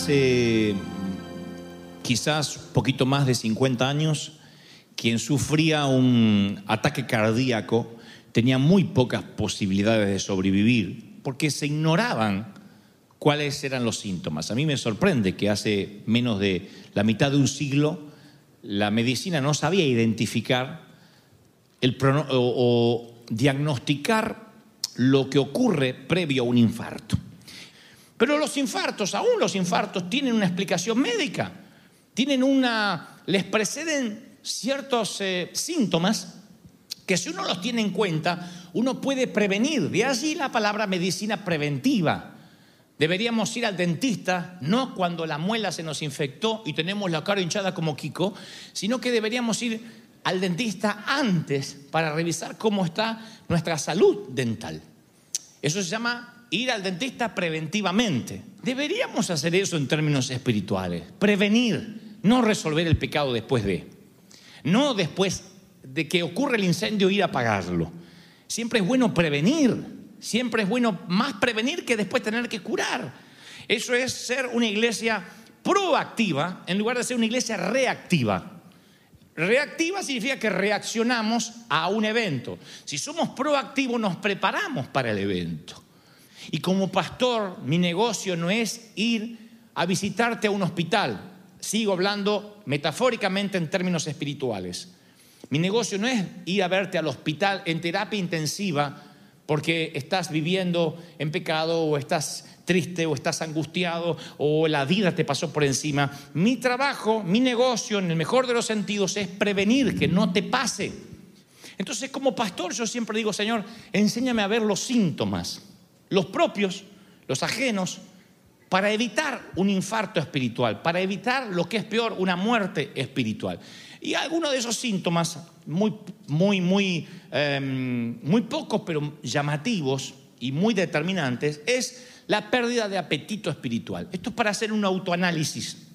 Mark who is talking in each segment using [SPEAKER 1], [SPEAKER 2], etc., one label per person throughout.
[SPEAKER 1] hace quizás poquito más de 50 años, quien sufría un ataque cardíaco tenía muy pocas posibilidades de sobrevivir porque se ignoraban cuáles eran los síntomas. A mí me sorprende que hace menos de la mitad de un siglo la medicina no sabía identificar o diagnosticar lo que ocurre previo a un infarto. Pero los infartos, aún los infartos, tienen una explicación médica. Tienen una. les preceden ciertos eh, síntomas que si uno los tiene en cuenta, uno puede prevenir. De allí la palabra medicina preventiva. Deberíamos ir al dentista no cuando la muela se nos infectó y tenemos la cara hinchada como Kiko, sino que deberíamos ir al dentista antes para revisar cómo está nuestra salud dental. Eso se llama ir al dentista preventivamente. Deberíamos hacer eso en términos espirituales. Prevenir, no resolver el pecado después de. No después de que ocurre el incendio ir a apagarlo. Siempre es bueno prevenir. Siempre es bueno más prevenir que después tener que curar. Eso es ser una iglesia proactiva en lugar de ser una iglesia reactiva. Reactiva significa que reaccionamos a un evento. Si somos proactivos, nos preparamos para el evento. Y como pastor, mi negocio no es ir a visitarte a un hospital. Sigo hablando metafóricamente en términos espirituales. Mi negocio no es ir a verte al hospital en terapia intensiva porque estás viviendo en pecado o estás triste o estás angustiado o la vida te pasó por encima. Mi trabajo, mi negocio, en el mejor de los sentidos, es prevenir que no te pase. Entonces, como pastor, yo siempre digo, Señor, enséñame a ver los síntomas, los propios, los ajenos, para evitar un infarto espiritual, para evitar lo que es peor, una muerte espiritual. Y algunos de esos síntomas, muy, muy, muy, eh, muy pocos, pero llamativos y muy determinantes, es la pérdida de apetito espiritual. Esto es para hacer un autoanálisis,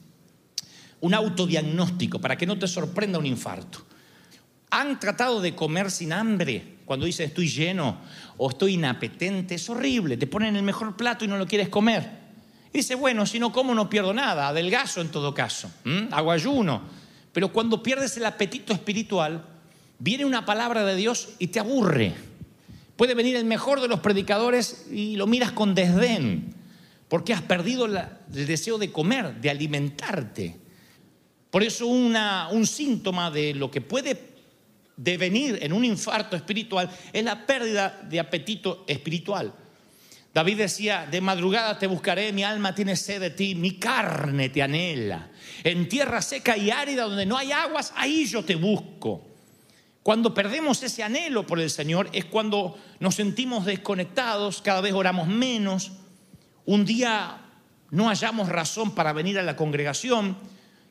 [SPEAKER 1] un autodiagnóstico, para que no te sorprenda un infarto. ¿Han tratado de comer sin hambre? Cuando dicen estoy lleno o estoy inapetente, es horrible. Te ponen el mejor plato y no lo quieres comer. Y dice, bueno, si no como no pierdo nada, adelgazo en todo caso, ¿m? hago ayuno. Pero cuando pierdes el apetito espiritual, viene una palabra de Dios y te aburre. Puede venir el mejor de los predicadores y lo miras con desdén, porque has perdido el deseo de comer, de alimentarte. Por eso una- un síntoma de lo que puede devenir en un infarto espiritual es la pérdida de apetito espiritual. David decía, de madrugada te buscaré, mi alma tiene sed de ti, mi carne te anhela. En tierra seca y árida donde no hay aguas, ahí yo te busco. Cuando perdemos ese anhelo por el Señor es cuando nos sentimos desconectados, cada vez oramos menos, un día no hallamos razón para venir a la congregación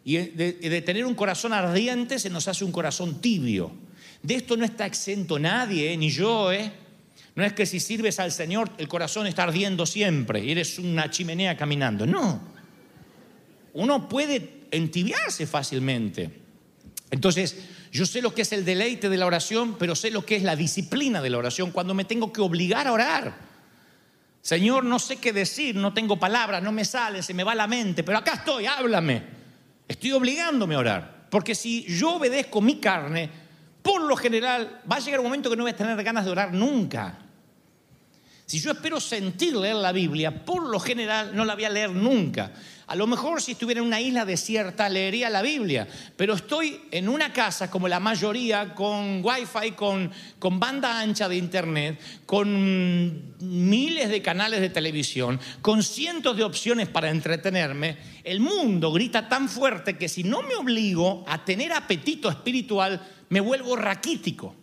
[SPEAKER 1] y de, de tener un corazón ardiente se nos hace un corazón tibio. De esto no está exento nadie, ¿eh? ni yo, ¿eh? No es que si sirves al Señor el corazón está ardiendo siempre y eres una chimenea caminando. No. Uno puede entibiarse fácilmente. Entonces, yo sé lo que es el deleite de la oración, pero sé lo que es la disciplina de la oración cuando me tengo que obligar a orar. Señor, no sé qué decir, no tengo palabras, no me sale, se me va la mente, pero acá estoy, háblame. Estoy obligándome a orar. Porque si yo obedezco mi carne, por lo general va a llegar un momento que no voy a tener ganas de orar nunca. Si yo espero sentir leer la Biblia, por lo general no la voy a leer nunca. A lo mejor si estuviera en una isla desierta leería la Biblia, pero estoy en una casa como la mayoría, con wifi, con, con banda ancha de internet, con miles de canales de televisión, con cientos de opciones para entretenerme. El mundo grita tan fuerte que si no me obligo a tener apetito espiritual, me vuelvo raquítico.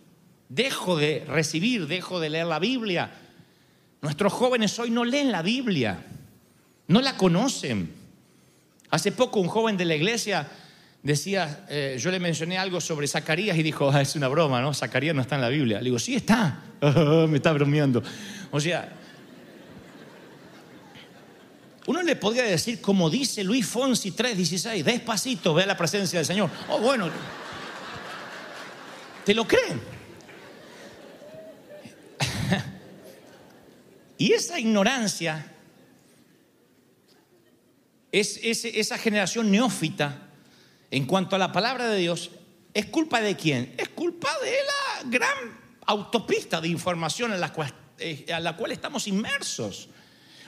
[SPEAKER 1] Dejo de recibir, dejo de leer la Biblia. Nuestros jóvenes hoy no leen la Biblia, no la conocen. Hace poco un joven de la iglesia decía, eh, yo le mencioné algo sobre Zacarías y dijo, "Ah, es una broma, ¿no? Zacarías no está en la Biblia. Le digo, sí está. Me está bromeando. O sea, uno le podría decir, como dice Luis Fonsi 3:16, despacito, ve a la presencia del Señor. Oh, bueno, ¿te lo creen? y esa ignorancia es, es- esa generación neófita en cuanto a la palabra de Dios, ¿es culpa de quién? Es culpa de la gran autopista de información en la cual, eh, a la cual estamos inmersos.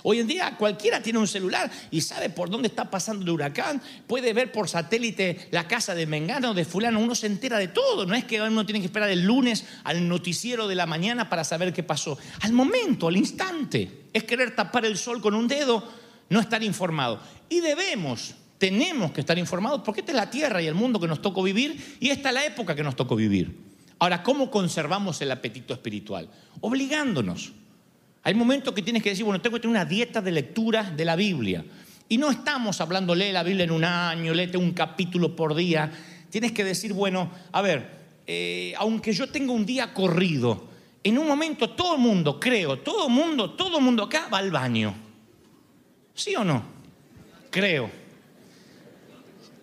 [SPEAKER 1] Hoy en día cualquiera tiene un celular y sabe por dónde está pasando el huracán, puede ver por satélite la casa de Mengano, de fulano, uno se entera de todo, no es que uno tiene que esperar el lunes al noticiero de la mañana para saber qué pasó. Al momento, al instante, es querer tapar el sol con un dedo, no estar informado. Y debemos, tenemos que estar informados porque esta es la tierra y el mundo que nos tocó vivir y esta es la época que nos tocó vivir. Ahora, ¿cómo conservamos el apetito espiritual? Obligándonos. Hay momentos que tienes que decir, bueno, tengo que tener una dieta de lectura de la Biblia. Y no estamos hablando, lee la Biblia en un año, léete un capítulo por día. Tienes que decir, bueno, a ver, eh, aunque yo tenga un día corrido, en un momento todo el mundo, creo, todo el mundo, todo el mundo acá va al baño. ¿Sí o no? Creo.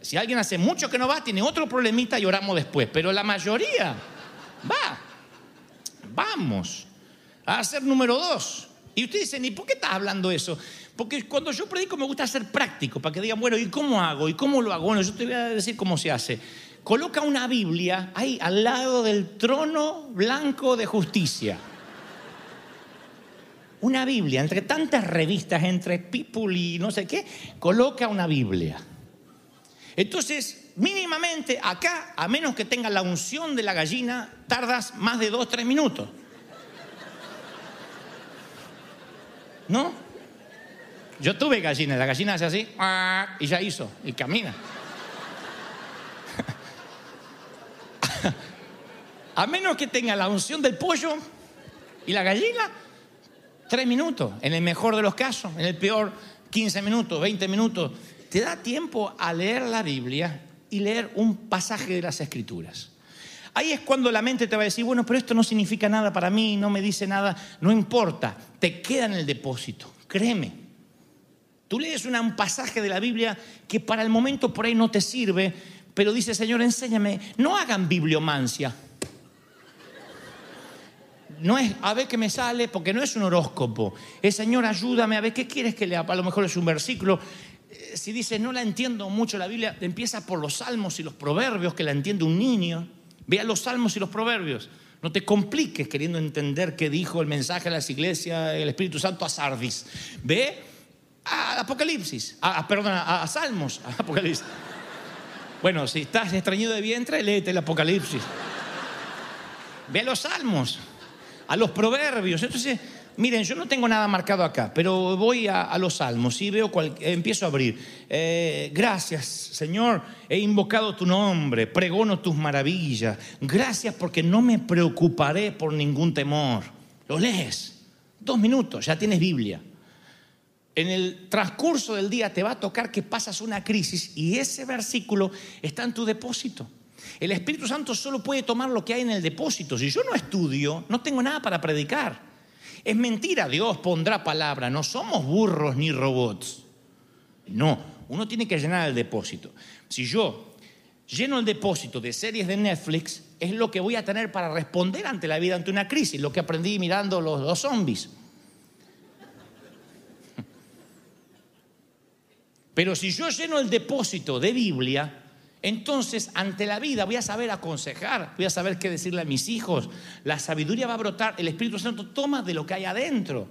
[SPEAKER 1] Si alguien hace mucho que no va, tiene otro problemita y oramos después. Pero la mayoría va. Vamos a ser número dos. Y ustedes dicen, ¿y por qué estás hablando eso? Porque cuando yo predico me gusta ser práctico, para que digan, bueno, ¿y cómo hago? ¿Y cómo lo hago? Bueno, yo te voy a decir cómo se hace. Coloca una Biblia ahí al lado del trono blanco de justicia. Una Biblia, entre tantas revistas, entre People y no sé qué, coloca una Biblia. Entonces, mínimamente acá, a menos que tenga la unción de la gallina, tardas más de dos, tres minutos. ¿No? Yo tuve gallina, la gallina hace así y ya hizo, y camina. A menos que tenga la unción del pollo y la gallina, tres minutos, en el mejor de los casos, en el peor, 15 minutos, 20 minutos. Te da tiempo a leer la Biblia y leer un pasaje de las Escrituras. Ahí es cuando la mente te va a decir, bueno, pero esto no significa nada para mí, no me dice nada, no importa, te queda en el depósito, créeme. Tú lees un pasaje de la Biblia que para el momento por ahí no te sirve, pero dice, Señor, enséñame, no hagan bibliomancia. No es a ver qué me sale, porque no es un horóscopo. Es Señor, ayúdame a ver qué quieres que lea. A lo mejor es un versículo. Eh, Si dices, no la entiendo mucho la Biblia, empieza por los salmos y los proverbios que la entiende un niño. Vea los salmos y los proverbios. No te compliques queriendo entender qué dijo el mensaje a las iglesias, el Espíritu Santo a Sardis. Ve a Apocalipsis, a, a- perdón, a, a Salmos, a Apocalipsis. Bueno, si estás extrañido de vientre, léete el Apocalipsis. Ve a los salmos, a los proverbios. Entonces, miren, yo no tengo nada marcado acá, pero voy a, los salmos y veo cual- empiezo a abrir. Eh, gracias, Señor, he invocado tu nombre, pregono tus maravillas. Gracias porque no me preocuparé por ningún temor. Lo lees, dos minutos, ya tienes Biblia. En el transcurso del día te va a tocar que pasas una crisis y ese versículo está en tu depósito. El Espíritu Santo solo puede tomar lo que hay en el depósito. Si yo no estudio, no tengo nada para predicar. Es mentira, Dios pondrá palabra. No somos burros ni robots. No, uno tiene que llenar el depósito. Si yo lleno el depósito de series de Netflix, es lo que voy a tener para responder ante la vida, ante una crisis, lo que aprendí mirando los, los zombies. Pero si yo lleno el depósito de Biblia, Entonces, ante la vida voy a saber aconsejar, voy a saber qué decirle a mis hijos. La sabiduría va a brotar, el Espíritu Santo toma de lo que hay adentro.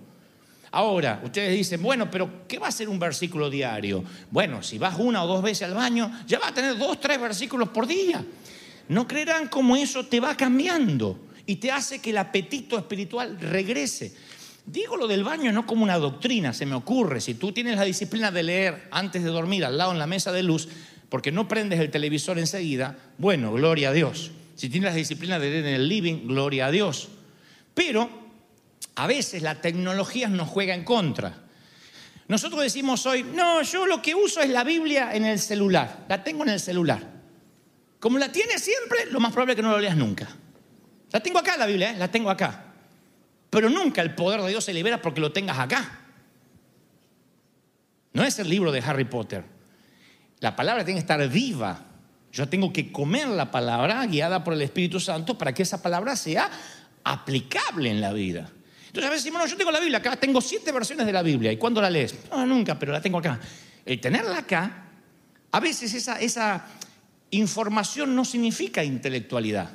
[SPEAKER 1] Ahora, ustedes dicen, bueno, pero ¿qué va a ser un versículo diario? Bueno, si vas una o dos veces al baño, ya va a tener dos, tres versículos por día. No creerán cómo eso te va cambiando y te hace que el apetito espiritual regrese. Digo lo del baño no como una doctrina, se me ocurre. Si tú tienes la disciplina de leer antes de dormir al lado en la mesa de luz, porque no prendes el televisor enseguida, bueno, gloria a Dios. Si tienes la disciplina de leer en el living, gloria a Dios. Pero a veces la tecnología nos juega en contra. Nosotros decimos hoy, no, yo lo que uso es la Biblia en el celular, la tengo en el celular. Como la tienes siempre, lo más probable es que no lo leas nunca. La tengo acá la Biblia, ¿eh? la tengo acá. Pero nunca el poder de Dios se libera porque lo tengas acá. No es el libro de Harry Potter. La palabra tiene que estar viva. Yo tengo que comer la palabra guiada por el Espíritu Santo para que esa palabra sea aplicable en la vida. Entonces a veces decimos, no, yo tengo la Biblia acá, tengo siete versiones de la Biblia. ¿Y cuándo la lees? No, nunca, pero la tengo acá. El tenerla acá, a veces esa, esa información no significa intelectualidad.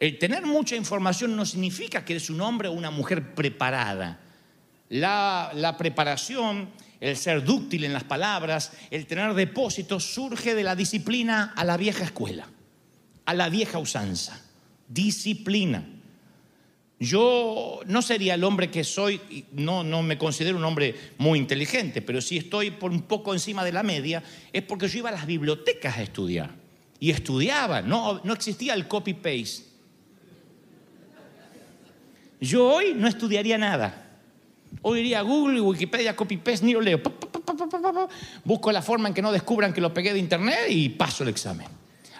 [SPEAKER 1] El tener mucha información no significa que eres un hombre o una mujer preparada. La, la preparación, el ser dúctil en las palabras, el tener depósitos, surge de la disciplina a la vieja escuela, a la vieja usanza. Disciplina. Yo no sería el hombre que soy, no, no me considero un hombre muy inteligente, pero si estoy por un poco encima de la media, es porque yo iba a las bibliotecas a estudiar. Y estudiaba, no, no existía el copy-paste. Yo hoy no estudiaría nada. Hoy iría a Google, Wikipedia, copy-paste, ni lo leo. Busco la forma en que no descubran que lo pegué de internet y paso el examen.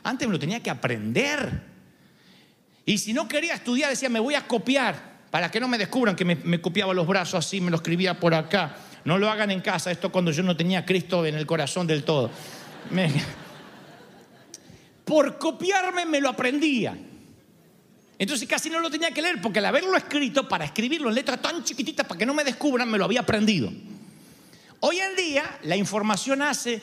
[SPEAKER 1] Antes me lo tenía que aprender. Y si no quería estudiar, decía, me voy a copiar para que no me descubran que me, copiaba los brazos así, me lo escribía por acá. No lo hagan en casa, esto cuando yo no tenía a Cristo en el corazón del todo. Por copiarme me lo aprendía. Entonces casi no lo tenía que leer porque al haberlo escrito, para escribirlo en letras tan chiquititas para que no me descubran, me lo había aprendido. Hoy en día la información hace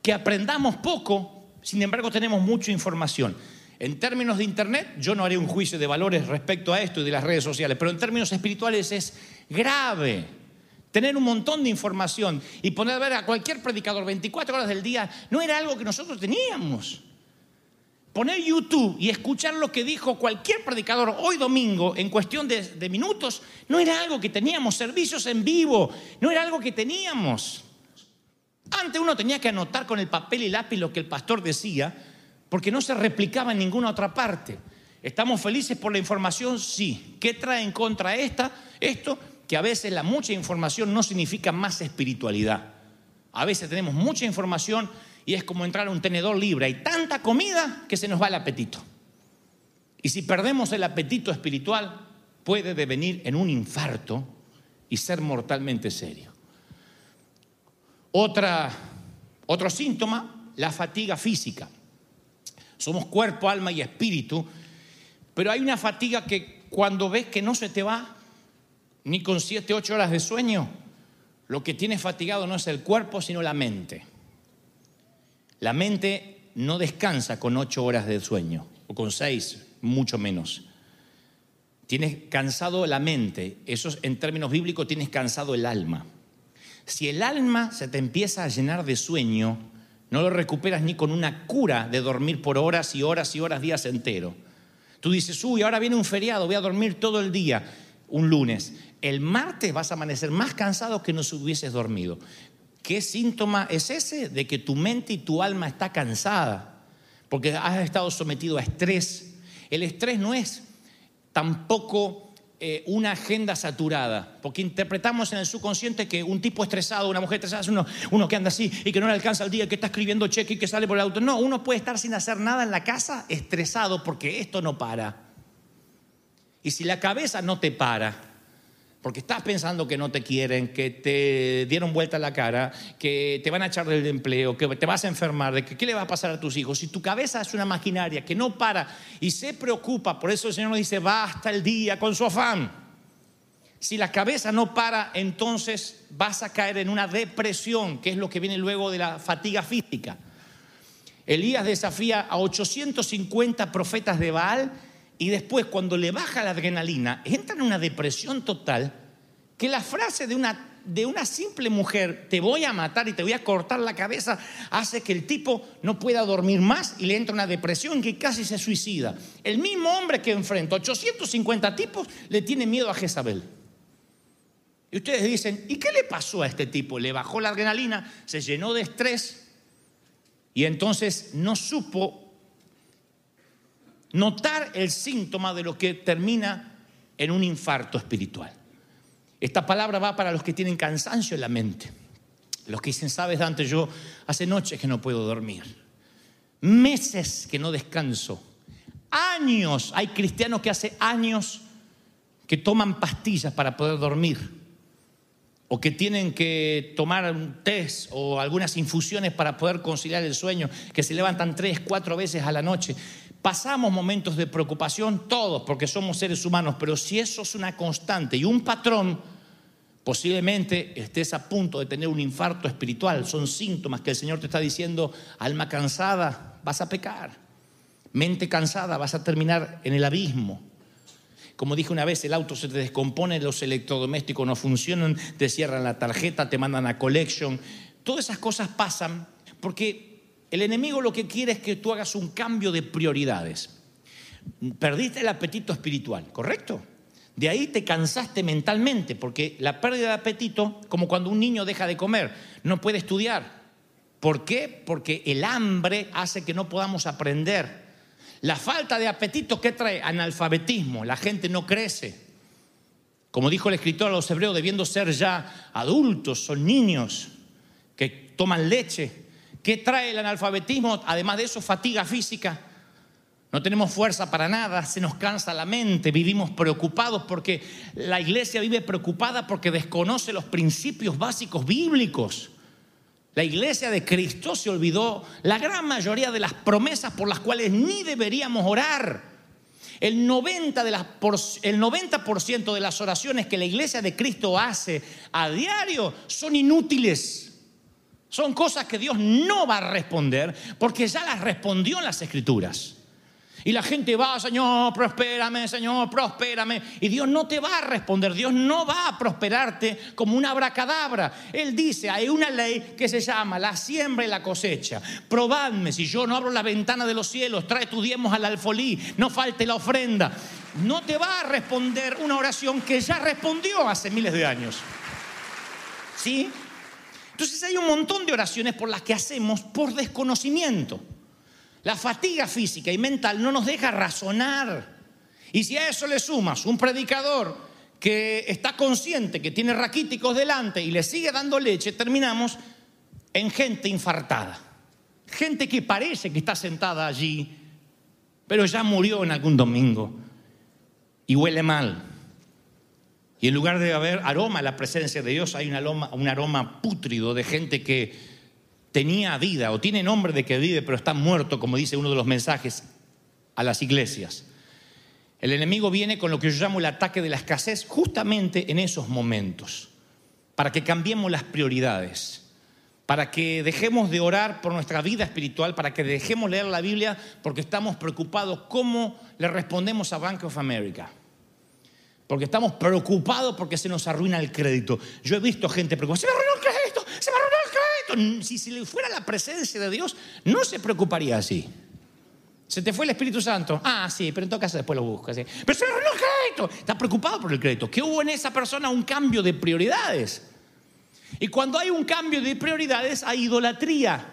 [SPEAKER 1] que aprendamos poco, sin embargo tenemos mucha información. En términos de Internet, yo no haré un juicio de valores respecto a esto y de las redes sociales, pero en términos espirituales es grave tener un montón de información y poner a ver a cualquier predicador 24 horas del día no era algo que nosotros teníamos poner YouTube y escuchar lo que dijo cualquier predicador hoy domingo en cuestión de, minutos, no era algo que teníamos, servicios en vivo, no era algo que teníamos. Antes uno tenía que anotar con el papel y lápiz lo que el pastor decía, porque no se replicaba en ninguna otra parte. ¿Estamos felices por la información? Sí. ¿Qué trae en contra esta? Esto, que a veces la mucha información no significa más espiritualidad. A veces tenemos mucha información y es como entrar a un tenedor libre. Hay tanta comida que se nos va el apetito. Y si perdemos el apetito espiritual, puede devenir en un infarto y ser mortalmente serio. Otra, otro síntoma, la fatiga física. Somos cuerpo, alma y espíritu, pero hay una fatiga que cuando ves que no se te va, ni con siete, ocho horas de sueño, lo que tienes fatigado no es el cuerpo, sino la mente. La mente no descansa con ocho horas de sueño, o con seis, mucho menos. Tienes cansado la mente, eso en términos bíblicos tienes cansado el alma. Si el alma se te empieza a llenar de sueño, no lo recuperas ni con una cura de dormir por horas y horas y horas, días enteros. Tú dices, uy, ahora viene un feriado, voy a dormir todo el día, un lunes. El martes vas a amanecer más cansado que no hubieses dormido. ¿Qué síntoma es ese? De que tu mente y tu alma está cansada, porque has estado sometido a estrés. El estrés no es tampoco eh, una agenda saturada, porque interpretamos en el subconsciente que un tipo estresado, una mujer estresada es uno, uno que anda así y que no le alcanza el día, que está escribiendo cheque y que sale por el auto. No, uno puede estar sin hacer nada en la casa estresado porque esto no para. Y si la cabeza no te para, porque estás pensando que no te quieren, que te dieron vuelta la cara, que te van a echar del empleo, que te vas a enfermar, de que qué le va a pasar a tus hijos. Si tu cabeza es una maquinaria que no para y se preocupa, por eso el Señor nos dice, basta el día con su afán. Si la cabeza no para, entonces vas a caer en una depresión, que es lo que viene luego de la fatiga física. Elías desafía a 850 profetas de Baal y después cuando le baja la adrenalina, entra en una depresión total que la frase de una, de una simple mujer, te voy a matar y te voy a cortar la cabeza, hace que el tipo no pueda dormir más y le entra una depresión que casi se suicida. El mismo hombre que enfrenta 850 tipos le tiene miedo a Jezabel. Y ustedes dicen, ¿y qué le pasó a este tipo? Le bajó la adrenalina, se llenó de estrés y entonces no supo notar el síntoma de lo que termina en un infarto espiritual. Esta palabra va para los que tienen cansancio en la mente. Los que dicen, sabes, Dante, yo hace noches que no puedo dormir. Meses que no descanso. Años. Hay cristianos que hace años que toman pastillas para poder dormir. O que tienen que tomar un test o algunas infusiones para poder conciliar el sueño, que se levantan tres, cuatro veces a la noche. Pasamos momentos de preocupación todos porque somos seres humanos, pero si eso es una constante y un patrón, posiblemente estés a punto de tener un infarto espiritual. Son síntomas que el Señor te está diciendo, alma cansada, vas a pecar. Mente cansada, vas a terminar en el abismo. Como dije una vez, el auto se te descompone, los electrodomésticos no funcionan, te cierran la tarjeta, te mandan a collection. Todas esas cosas pasan porque el enemigo lo que quiere es que tú hagas un cambio de prioridades. Perdiste el apetito espiritual, ¿correcto? De ahí te cansaste mentalmente, porque la pérdida de apetito, como cuando un niño deja de comer, no puede estudiar. ¿Por qué? Porque el hambre hace que no podamos aprender. La falta de apetito, ¿qué trae? Analfabetismo, la gente no crece. Como dijo el escritor a los hebreos, debiendo ser ya adultos, son niños que toman leche. ¿Qué trae el analfabetismo? Además de eso, fatiga física. No tenemos fuerza para nada, se nos cansa la mente, vivimos preocupados porque la iglesia vive preocupada porque desconoce los principios básicos bíblicos. La iglesia de Cristo se olvidó la gran mayoría de las promesas por las cuales ni deberíamos orar. El 90%, de las, el 90 de las oraciones que la iglesia de Cristo hace a diario son inútiles. Son cosas que Dios no va a responder porque ya las respondió en las escrituras. Y la gente va, Señor, prospérame, Señor, prospérame. Y Dios no te va a responder, Dios no va a prosperarte como una abracadabra. Él dice, hay una ley que se llama la siembra y la cosecha. Probadme, si yo no abro la ventana de los cielos, trae tus diezmos al alfolí, no falte la ofrenda. No te va a responder una oración que ya respondió hace miles de años. ¿Sí? Entonces hay un montón de oraciones por las que hacemos por desconocimiento. La fatiga física y mental no nos deja razonar. Y si a eso le sumas un predicador que está consciente que tiene raquíticos delante y le sigue dando leche, terminamos en gente infartada. Gente que parece que está sentada allí, pero ya murió en algún domingo y huele mal. Y en lugar de haber aroma la presencia de Dios, hay un aroma, un aroma pútrido de gente que tenía vida o tiene nombre de que vive, pero está muerto, como dice uno de los mensajes a las iglesias. El enemigo viene con lo que yo llamo el ataque de la escasez justamente en esos momentos, para que cambiemos las prioridades, para que dejemos de orar por nuestra vida espiritual, para que dejemos leer la Biblia porque estamos preocupados cómo le respondemos a Bank of America. Porque estamos preocupados porque se nos arruina el crédito. Yo he visto gente preocupada, se me arruinó el crédito, se me arruinó el crédito si, si le fuera la presencia de Dios, no se preocuparía así. Se te fue el Espíritu Santo. Ah, sí, pero en todo caso después lo buscas. Pero se me el crédito. Está preocupado por el crédito. ¿Qué hubo en esa persona? Un cambio de prioridades. Y cuando hay un cambio de prioridades, hay idolatría.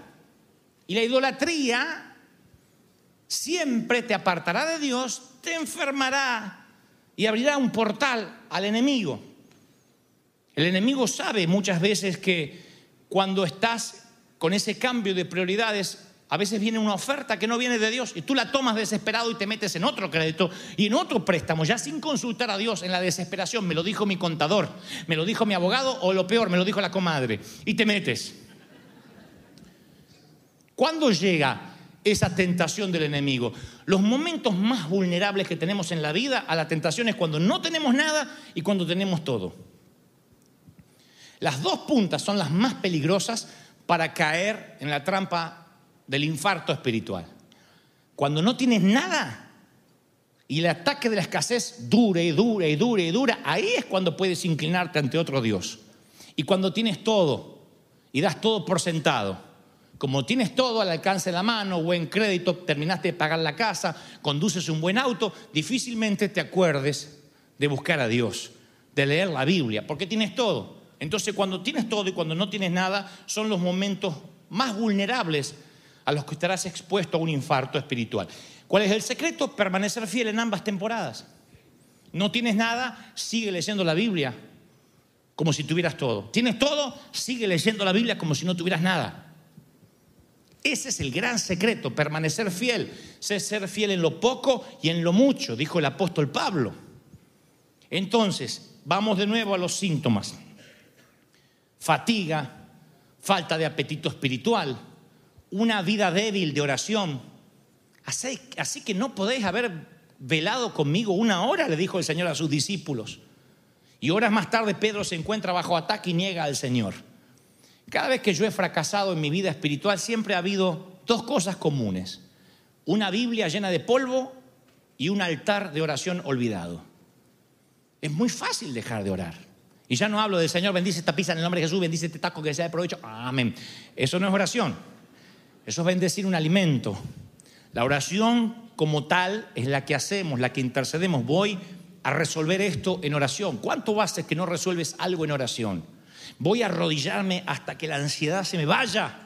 [SPEAKER 1] Y la idolatría siempre te apartará de Dios, te enfermará y abrirá un portal al enemigo. El enemigo sabe muchas veces que cuando estás con ese cambio de prioridades, a veces viene una oferta que no viene de Dios y tú la tomas desesperado y te metes en otro crédito y en otro préstamo, ya sin consultar a Dios, en la desesperación. Me lo dijo mi contador, me lo dijo mi abogado o lo peor, me lo dijo la comadre. Y te metes. ¿Cuándo llega esa tentación del enemigo? Los momentos más vulnerables que tenemos en la vida a la tentación es cuando no tenemos nada y cuando tenemos todo. Las dos puntas son las más peligrosas para caer en la trampa del infarto espiritual. Cuando no tienes nada y el ataque de la escasez dura y dura y dura y dura, ahí es cuando puedes inclinarte ante otro Dios. Y cuando tienes todo y das todo por sentado, como tienes todo al alcance de la mano, buen crédito, terminaste de pagar la casa, conduces un buen auto, difícilmente te acuerdes de buscar a Dios, de leer la Biblia, porque tienes todo. Entonces cuando tienes todo y cuando no tienes nada, son los momentos más vulnerables a los que estarás expuesto a un infarto espiritual. ¿Cuál es el secreto? Permanecer fiel en ambas temporadas. No tienes nada, sigue leyendo la Biblia como si tuvieras todo. Tienes todo, sigue leyendo la Biblia como si no tuvieras nada. Ese es el gran secreto, permanecer fiel. Ser fiel en lo poco y en lo mucho, dijo el apóstol Pablo. Entonces, vamos de nuevo a los síntomas. Fatiga, falta de apetito espiritual, una vida débil de oración. Así que no podéis haber velado conmigo una hora, le dijo el Señor a sus discípulos. Y horas más tarde Pedro se encuentra bajo ataque y niega al Señor. Cada vez que yo he fracasado en mi vida espiritual siempre ha habido dos cosas comunes. Una Biblia llena de polvo y un altar de oración olvidado. Es muy fácil dejar de orar. Y ya no hablo del Señor, bendice esta pizza en el nombre de Jesús, bendice este taco que sea de provecho. Amén. Eso no es oración. Eso es bendecir un alimento. La oración como tal es la que hacemos, la que intercedemos. Voy a resolver esto en oración. ¿Cuánto haces que no resuelves algo en oración? Voy a arrodillarme hasta que la ansiedad se me vaya.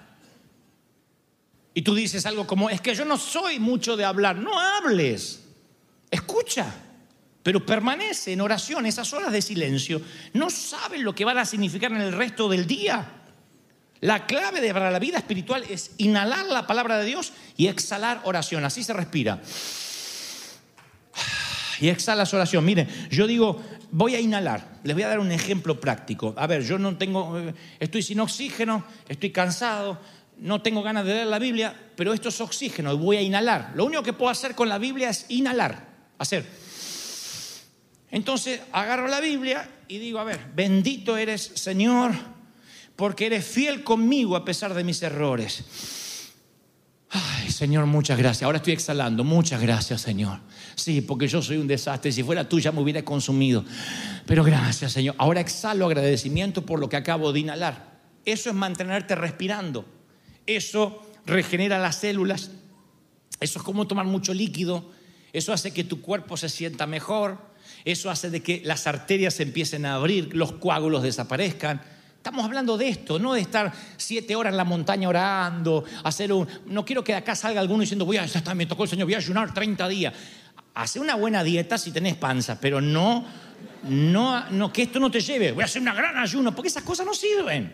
[SPEAKER 1] Y tú dices algo como, es que yo no soy mucho de hablar. No hables, escucha, pero permanece en oración. Esas horas de silencio no saben lo que van a significar en el resto del día. La clave de para la vida espiritual es inhalar la palabra de Dios y exhalar oración. Así se respira y exhalas oración. Miren, yo digo, voy a inhalar. Les voy a dar un ejemplo práctico. A ver, yo no tengo, eh, estoy sin oxígeno, estoy cansado, no tengo ganas de leer la Biblia, pero esto es oxígeno y voy a inhalar. Lo único que puedo hacer con la Biblia es inhalar, hacer. Entonces agarro la Biblia y digo, a ver, bendito eres Señor, porque eres fiel conmigo a pesar de mis errores. Ay, Señor, muchas gracias. Ahora estoy exhalando. Muchas gracias, Señor. Sí, porque yo soy un desastre. Si fuera tú me hubiera consumido. Pero gracias, Señor. Ahora exhalo agradecimiento por lo que acabo de inhalar. Eso es mantenerte respirando. Eso regenera las células. Eso es como tomar mucho líquido. Eso hace que tu cuerpo se sienta mejor. Eso hace de que las arterias empiecen a abrir, los coágulos desaparezcan. Estamos hablando de esto, no de estar siete horas en la montaña orando, hacer un... No quiero que de acá salga alguno diciendo, voy a, ya está, me tocó el Señor, voy a ayunar 30 días. Hace una buena dieta si tenés panza, pero no, no, no, que esto no te lleve, voy a hacer una gran ayuno, porque esas cosas no sirven.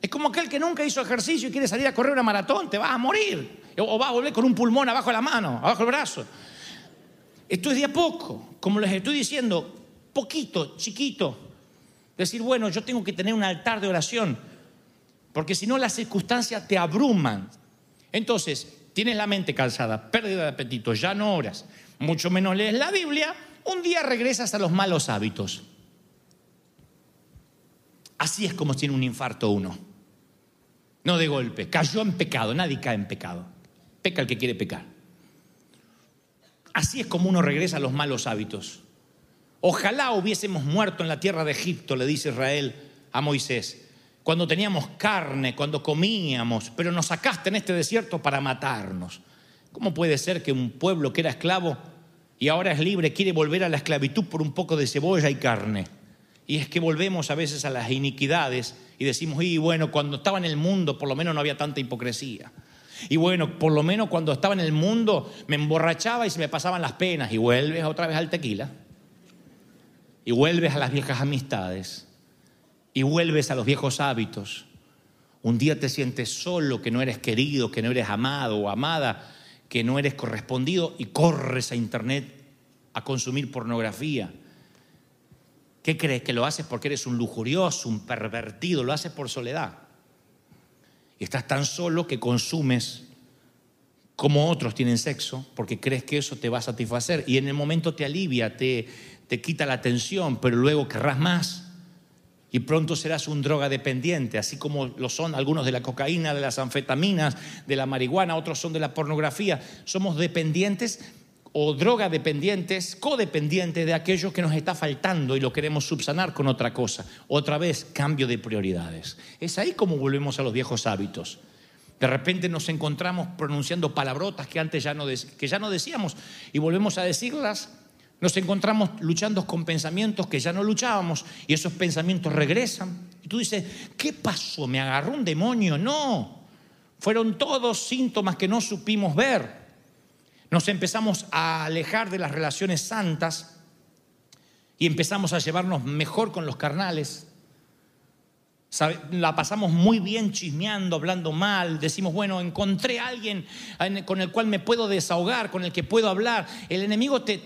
[SPEAKER 1] Es como aquel que nunca hizo ejercicio y quiere salir a correr una maratón, te vas a morir. O vas a volver con un pulmón abajo de la mano, abajo del brazo. Esto es de a poco, como les estoy diciendo, poquito, chiquito. Decir, bueno, yo tengo que tener un altar de oración, porque si no las circunstancias te abruman. Entonces, tienes la mente cansada, pérdida de apetito, ya no oras, mucho menos lees la Biblia, un día regresas a los malos hábitos. Así es como tiene un infarto uno. No de golpe, cayó en pecado, nadie cae en pecado. Peca el que quiere pecar. Así es como uno regresa a los malos hábitos. Ojalá hubiésemos muerto en la tierra de Egipto, le dice Israel a Moisés, cuando teníamos carne, cuando comíamos, pero nos sacaste en este desierto para matarnos. ¿Cómo puede ser que un pueblo que era esclavo y ahora es libre quiere volver a la esclavitud por un poco de cebolla y carne? Y es que volvemos a veces a las iniquidades y decimos, y bueno, cuando estaba en el mundo por lo menos no había tanta hipocresía. Y bueno, por lo menos cuando estaba en el mundo me emborrachaba y se me pasaban las penas y vuelves otra vez al tequila y vuelves a las viejas amistades y vuelves a los viejos hábitos. Un día te sientes solo, que no eres querido, que no eres amado o amada, que no eres correspondido y corres a internet a consumir pornografía. ¿Qué crees? ¿Que lo haces porque eres un lujurioso, un pervertido? Lo haces por soledad. Y estás tan solo que consumes como otros tienen sexo porque crees que eso te va a satisfacer y en el momento te alivia, te, te quita la atención, pero luego querrás más. Y pronto serás un drogadependiente, así como lo son algunos de la cocaína, de las anfetaminas, de la marihuana, otros son de la pornografía. Somos dependientes o drogadependientes, codependientes de aquello que nos está faltando y lo queremos subsanar con otra cosa. Otra vez, cambio de prioridades. Es ahí como volvemos a los viejos hábitos. De repente nos encontramos pronunciando palabrotas que antes ya no, que ya no decíamos y volvemos a decirlas nos encontramos luchando con pensamientos que ya no luchábamos y esos pensamientos regresan. Y tú dices, ¿qué pasó? ¿Me agarró un demonio? No. Fueron todos síntomas que no supimos ver. Nos empezamos a alejar de las relaciones santas y empezamos a llevarnos mejor con los carnales. La pasamos muy bien chismeando, hablando mal. Decimos, bueno, encontré a alguien con el cual me puedo desahogar, con el que puedo hablar. El enemigo te,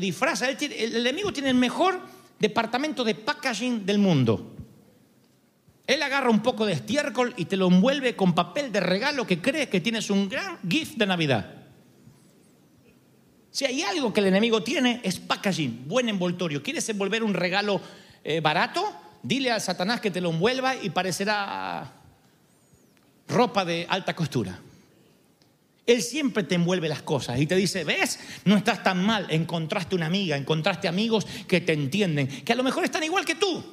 [SPEAKER 1] disfraza. el enemigo tiene el mejor departamento de packaging del mundo. Él agarra un poco de estiércol y te lo envuelve con papel de regalo que crees que tienes un gran gift de Navidad. Si hay algo que el enemigo tiene es packaging, buen envoltorio. ¿Quieres envolver un regalo eh, barato? Dile a Satanás que te lo envuelva y parecerá ropa de alta costura. Él siempre te envuelve las cosas y te dice, ves, no estás tan mal, encontraste una amiga, encontraste amigos que te entienden, que a lo mejor están igual que tú.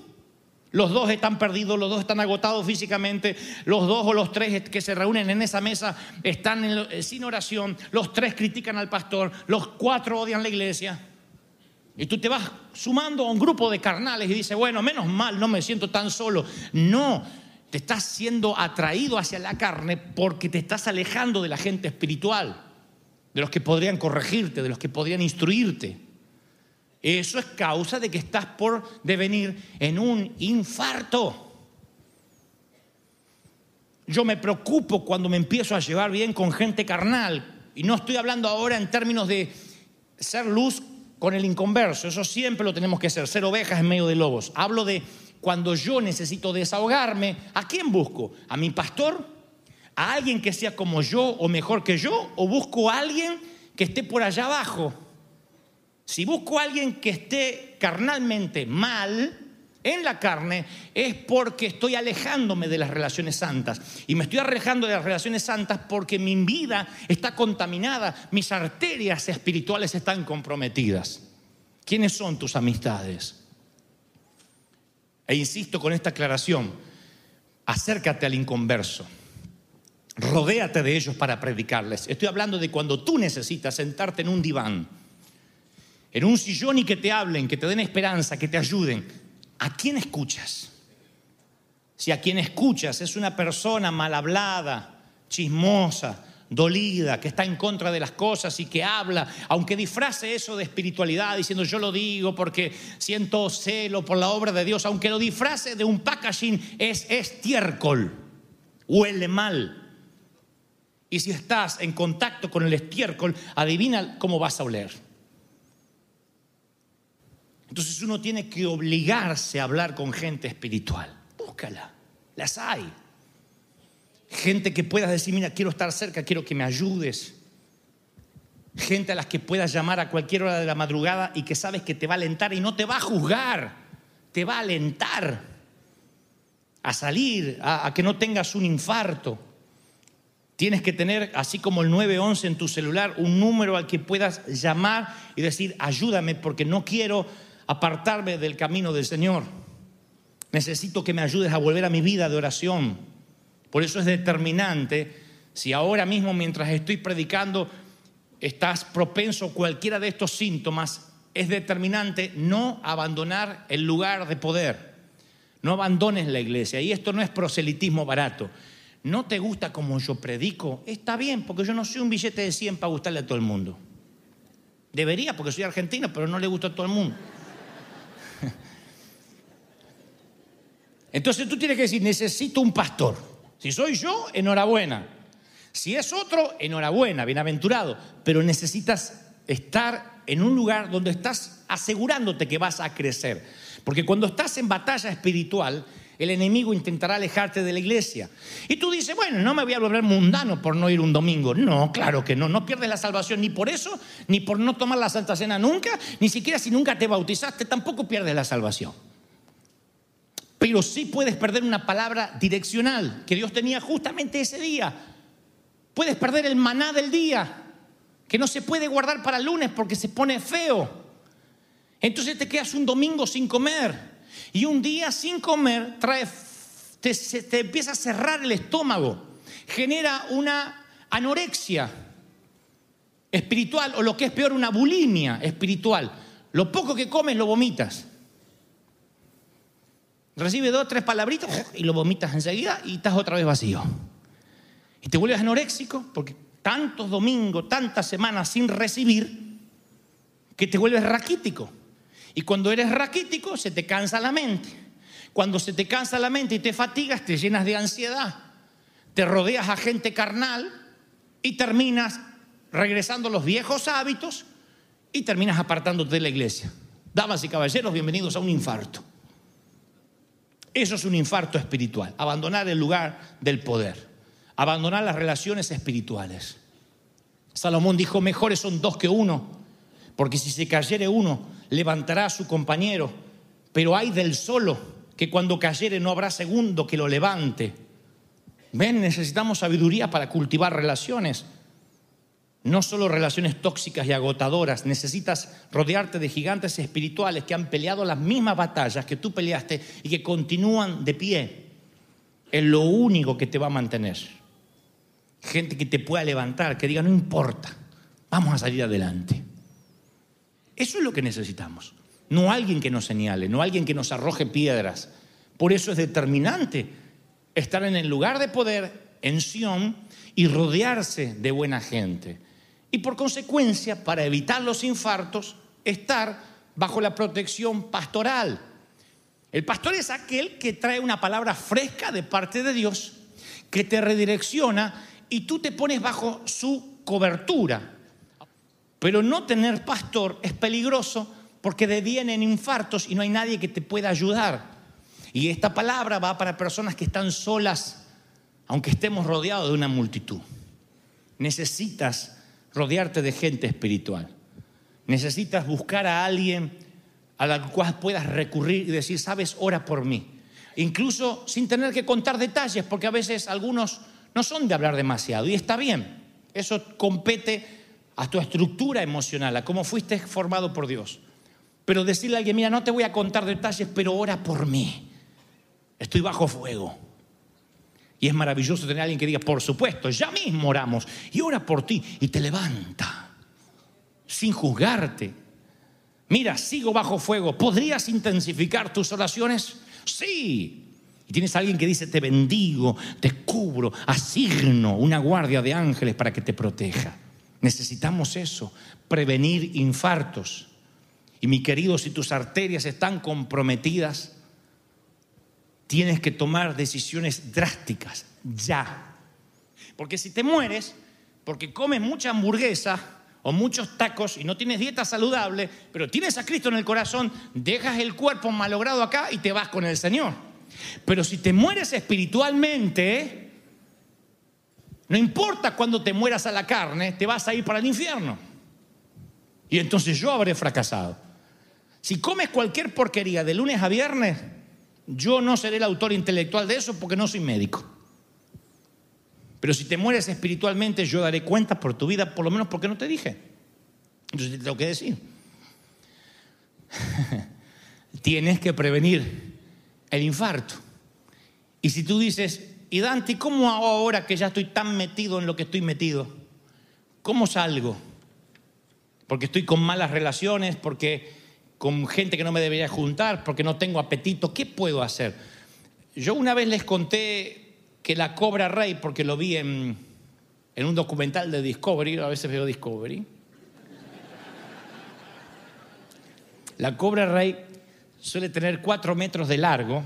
[SPEAKER 1] Los dos están perdidos, los dos están agotados físicamente, los dos o los tres que se reúnen en esa mesa están eh, sin oración, los tres critican al pastor, los cuatro odian la iglesia. Y tú te vas sumando a un grupo de carnales y dices, bueno, menos mal, no me siento tan solo. No, te estás siendo atraído hacia la carne porque te estás alejando de la gente espiritual, de los que podrían corregirte, de los que podrían instruirte. Eso es causa de que estás por devenir en un infarto. Yo me preocupo cuando me empiezo a llevar bien con gente carnal. Y no estoy hablando ahora en términos de ser luz con el inconverso. Eso siempre lo tenemos que hacer, ser ovejas en medio de lobos. Hablo de cuando yo necesito desahogarme, ¿a quién busco? ¿A mi pastor? ¿A alguien que sea como yo o mejor que yo? ¿O busco a alguien que esté por allá abajo? Si busco a alguien que esté carnalmente mal, en la carne, es porque estoy alejándome de las relaciones santas. Y me estoy alejando de las relaciones santas porque mi vida está contaminada, mis arterias espirituales están comprometidas. ¿Quiénes son tus amistades? E insisto con esta aclaración, acércate al inconverso. Rodéate de ellos para predicarles. Estoy hablando de cuando tú necesitas sentarte en un diván en un sillón y que te hablen, que te den esperanza, que te ayuden. ¿A quién escuchas? Si a quien escuchas es una persona mal hablada, chismosa, dolida, que está en contra de las cosas y que habla, aunque disfrace eso de espiritualidad, diciendo yo lo digo porque siento celo por la obra de Dios, aunque lo disfrace de un packaging, es estiércol, huele mal. Y si estás en contacto con el estiércol, adivina cómo vas a oler. Entonces uno tiene que obligarse a hablar con gente espiritual. Búscala, las hay. Gente que puedas decir, mira, quiero estar cerca, quiero que me ayudes. Gente a las que puedas llamar a cualquier hora de la madrugada y que sabes que te va a alentar y no te va a juzgar, te va a alentar a salir, a, que no tengas un infarto. Tienes que tener, así como el 911 en tu celular, un número al que puedas llamar y decir, ayúdame porque no quiero apartarme del camino del Señor. Necesito que me ayudes a volver a mi vida de oración. Por eso es determinante si ahora mismo mientras estoy predicando estás propenso a cualquiera de estos síntomas, es determinante no abandonar el lugar de poder. No abandones la iglesia. Y esto no es proselitismo barato. No te gusta como yo predico, está bien, porque yo no soy un billete de 100 para gustarle a todo el mundo. Debería, porque soy argentino, pero no le gusta a todo el mundo. Entonces tú tienes que decir, necesito un pastor. Si soy yo, enhorabuena. Si es otro, enhorabuena, bienaventurado. Pero necesitas estar en un lugar donde estás asegurándote que vas a crecer. Porque cuando estás en batalla espiritual, el enemigo intentará alejarte de la iglesia. Y tú dices, bueno, no me voy a volver mundano por no ir un domingo. No, claro que no. No pierdes la salvación ni por eso, ni por no tomar la Santa Cena nunca, ni siquiera si nunca te bautizaste, tampoco pierdes la salvación. Pero sí puedes perder una palabra direccional que Dios tenía justamente ese día. Puedes perder el maná del día, que no se puede guardar para el lunes porque se pone feo. Entonces te quedas un domingo sin comer. Y un día sin comer te, empieza a cerrar el estómago. Genera una anorexia espiritual o lo que es peor, una bulimia espiritual. Lo poco que comes lo vomitas. Recibe dos tres palabritas y lo vomitas enseguida y estás otra vez vacío. Y te vuelves anoréxico porque tantos domingos, tantas semanas sin recibir, que te vuelves raquítico. Y cuando eres raquítico se te cansa la mente. Cuando se te cansa la mente y te fatigas, te llenas de ansiedad. Te rodeas a gente carnal y terminas regresando a los viejos hábitos y terminas apartándote de la iglesia. Damas y caballeros, bienvenidos a un infarto. Eso es un infarto espiritual, abandonar el lugar del poder, abandonar las relaciones espirituales. Salomón dijo, mejores son dos que uno, porque si se cayere uno, levantará a su compañero, pero hay del solo, que cuando cayere no habrá segundo que lo levante. Ven, necesitamos sabiduría para cultivar relaciones. No solo relaciones tóxicas y agotadoras, necesitas rodearte de gigantes espirituales que han peleado las mismas batallas que tú peleaste y que continúan de pie. Es lo único que te va a mantener. Gente que te pueda levantar, que diga, no importa, vamos a salir adelante. Eso es lo que necesitamos. No alguien que nos señale, no alguien que nos arroje piedras. Por eso es determinante estar en el lugar de poder, en Sión, y rodearse de buena gente. Y por consecuencia, para evitar los infartos, estar bajo la protección pastoral. El pastor es aquel que trae una palabra fresca de parte de Dios, que te redirecciona y tú te pones bajo su cobertura. Pero no tener pastor es peligroso porque devienen infartos y no hay nadie que te pueda ayudar. Y esta palabra va para personas que están solas, aunque estemos rodeados de una multitud. Necesitas rodearte de gente espiritual. Necesitas buscar a alguien a la cual puedas recurrir y decir, sabes, ora por mí. Incluso sin tener que contar detalles, porque a veces algunos no son de hablar demasiado y está bien. Eso compete a tu estructura emocional, a cómo fuiste formado por Dios. Pero decirle a alguien, mira, no te voy a contar detalles, pero ora por mí. Estoy bajo fuego. Y es maravilloso tener a alguien que diga, por supuesto, ya mismo oramos y ora por ti y te levanta sin juzgarte. Mira, sigo bajo fuego. ¿Podrías intensificar tus oraciones? Sí. Y tienes a alguien que dice, te bendigo, te cubro, asigno una guardia de ángeles para que te proteja. Necesitamos eso, prevenir infartos. Y mi querido, si tus arterias están comprometidas, tienes que tomar decisiones drásticas, ya. Porque si te mueres, porque comes mucha hamburguesa o muchos tacos y no tienes dieta saludable, pero tienes a Cristo en el corazón, dejas el cuerpo malogrado acá y te vas con el Señor. Pero si te mueres espiritualmente, no importa cuando te mueras a la carne, te vas a ir para el infierno. Y entonces yo habré fracasado. Si comes cualquier porquería de lunes a viernes, yo no seré el autor intelectual de eso porque no soy médico. Pero si te mueres espiritualmente, yo daré cuenta por tu vida, por lo menos porque no te dije. Entonces te tengo que decir. Tienes que prevenir el infarto. Y si tú dices, y Dante, ¿cómo hago ahora que ya estoy tan metido en lo que estoy metido? ¿Cómo salgo? Porque estoy con malas relaciones, porque con gente que no me debería juntar, porque no tengo apetito. ¿Qué puedo hacer? Yo una vez les conté que la Cobra Rey, porque lo vi en, un documental de Discovery, a veces veo Discovery. La Cobra Rey suele tener cuatro metros de largo,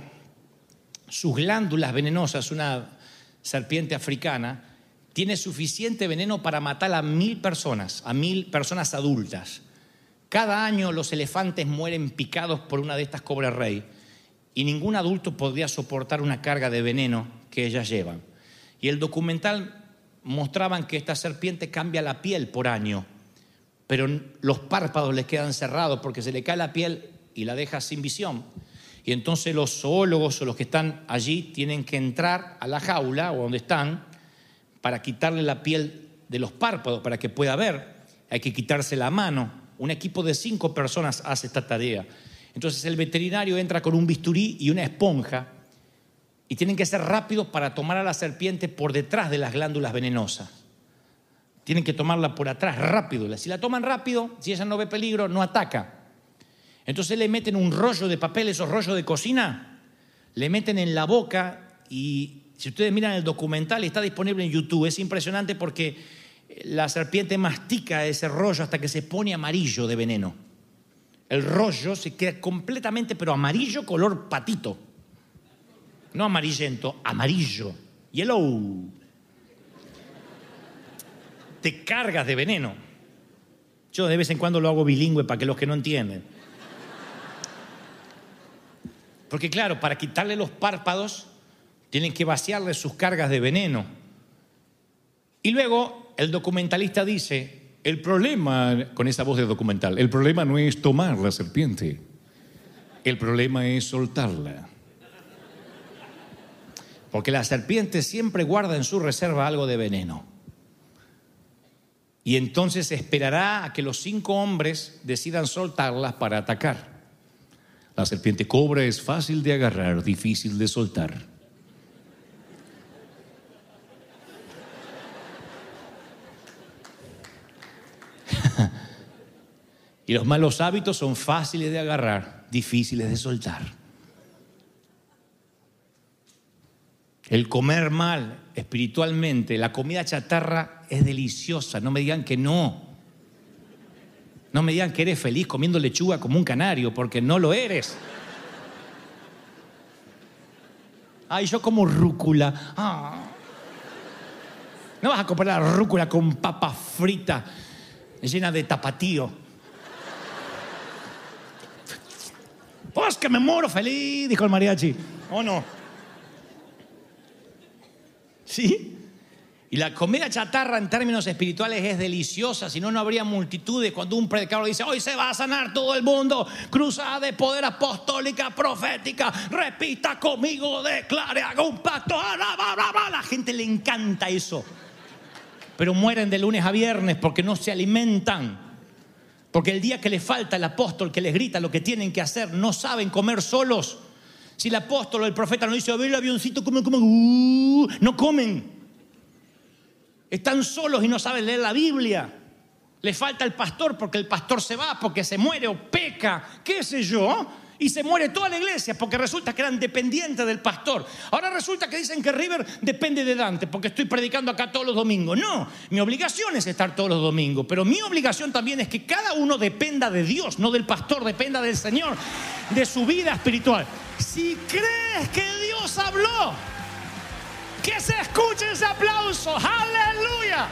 [SPEAKER 1] sus glándulas venenosas, una serpiente africana, tiene suficiente veneno para matar a mil personas, a mil personas adultas. Cada año los elefantes mueren picados por una de estas cobras rey y ningún adulto podría soportar una carga de veneno que ellas llevan. Y el documental mostraban que esta serpiente cambia la piel por año, pero los párpados les quedan cerrados porque se le cae la piel y la deja sin visión. Y entonces los zoólogos o los que están allí tienen que entrar a la jaula o donde están para quitarle la piel de los párpados para que pueda ver. Hay que quitarse la mano. Un equipo de cinco personas hace esta tarea. Entonces el veterinario entra con un bisturí y una esponja y tienen que ser rápidos para tomar a la serpiente por detrás de las glándulas venenosas. Tienen que tomarla por atrás, rápido. Si la toman rápido, si ella no ve peligro, no ataca. Entonces le meten un rollo de papel, esos rollos de cocina, le meten en la boca y si ustedes miran el documental, está disponible en YouTube, es impresionante porque la serpiente mastica ese rollo hasta que se pone amarillo de veneno. El rollo se queda completamente, pero amarillo color patito. No amarillento, amarillo. Yellow. Te cargas de veneno. Yo de vez en cuando lo hago bilingüe para que los que no entienden. Porque claro, para quitarle los párpados tienen que vaciarle sus cargas de veneno. Y luego el documentalista dice, el problema, con esa voz de documental, el problema no es tomar la serpiente, el problema es soltarla. Porque la serpiente siempre guarda en su reserva algo de veneno. Y entonces esperará a que los cinco hombres decidan soltarlas para atacar. La serpiente cobra es fácil de agarrar, difícil de soltar. y los malos hábitos son fáciles de agarrar, difíciles de soltar. El comer mal espiritualmente, la comida chatarra es deliciosa, no me digan que no. No me digan que eres feliz comiendo lechuga como un canario, porque no lo eres. Ay, yo como rúcula. Ah. No vas a comprar la rúcula con papa frita llena de tapatío. Pues que me muero feliz, dijo el mariachi. ¿O no? ¿Sí? Y la comida chatarra en términos espirituales es deliciosa, si no, no habría multitudes. Cuando un predicador dice, hoy se va a sanar todo el mundo, cruzada de poder apostólica, profética, repita conmigo, declare, haga un pacto, bla, bla, la gente le encanta eso. Pero mueren de lunes a viernes porque no se alimentan. Porque el día que les falta el apóstol que les grita lo que tienen que hacer, no saben comer solos. Si el apóstol o el profeta no dice, a ver el avioncito, comen, comen, uh, no comen. Están solos y no saben leer la Biblia. Les falta el pastor porque el pastor se va, porque se muere o peca, qué sé yo. Y se muere toda la iglesia porque resulta que eran dependientes del pastor. Ahora resulta que dicen que River depende de Dante porque estoy predicando acá todos los domingos. No, mi obligación es estar todos los domingos, pero mi obligación también es que cada uno dependa de Dios, no del pastor, dependa del Señor, de su vida espiritual. Si crees que Dios habló, que se escuche ese aplauso. Aleluya.